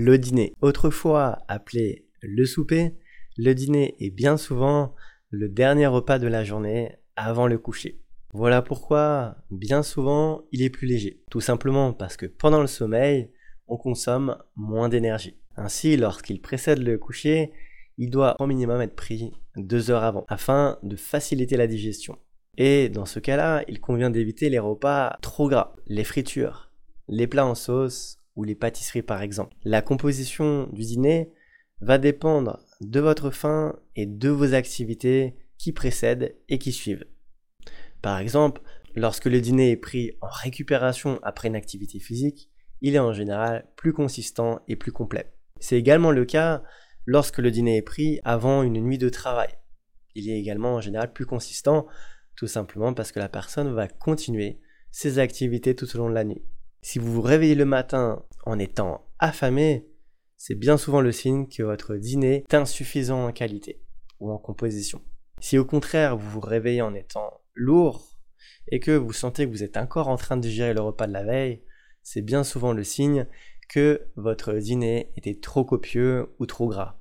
Le dîner, autrefois appelé le souper, le dîner est bien souvent le dernier repas de la journée avant le coucher. Voilà pourquoi, bien souvent, il est plus léger. Tout simplement parce que pendant le sommeil, on consomme moins d'énergie. Ainsi, lorsqu'il précède le coucher, il doit au minimum être pris deux heures avant, afin de faciliter la digestion. Et dans ce cas-là, il convient d'éviter les repas trop gras, les fritures, les plats en sauce ou les pâtisseries par exemple. La composition du dîner va dépendre de votre faim et de vos activités qui précèdent et qui suivent. Par exemple, lorsque le dîner est pris en récupération après une activité physique, il est en général plus consistant et plus complet. C'est également le cas lorsque le dîner est pris avant une nuit de travail. Il est également en général plus consistant, tout simplement parce que la personne va continuer ses activités tout au long de la nuit. Si vous vous réveillez le matin en étant affamé, c'est bien souvent le signe que votre dîner est insuffisant en qualité ou en composition. Si au contraire vous vous réveillez en étant lourd et que vous sentez que vous êtes encore en train de digérer le repas de la veille, c'est bien souvent le signe que votre dîner était trop copieux ou trop gras.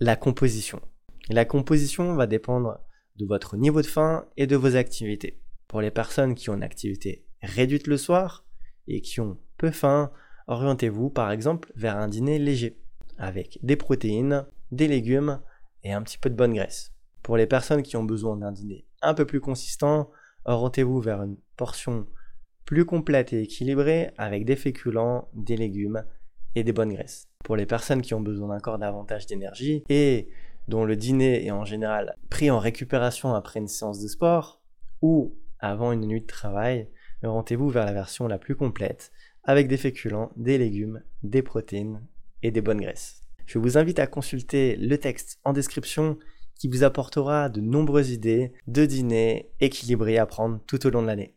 La composition. La composition va dépendre de votre niveau de faim et de vos activités. Pour les personnes qui ont une activité réduite le soir et qui ont peu faim, orientez-vous par exemple vers un dîner léger, avec des protéines, des légumes et un petit peu de bonne graisse. Pour les personnes qui ont besoin d'un dîner un peu plus consistant, orientez-vous vers une portion plus complète et équilibrée avec des féculents, des légumes et des bonnes graisses. Pour les personnes qui ont besoin encore davantage d'énergie et dont le dîner est en général pris en récupération après une séance de sport ou avant une nuit de travail, orientez-vous vers la version la plus complète avec des féculents, des légumes, des protéines et des bonnes graisses. Je vous invite à consulter le texte en description qui vous apportera de nombreuses idées de dîner équilibrés à prendre tout au long de l'année.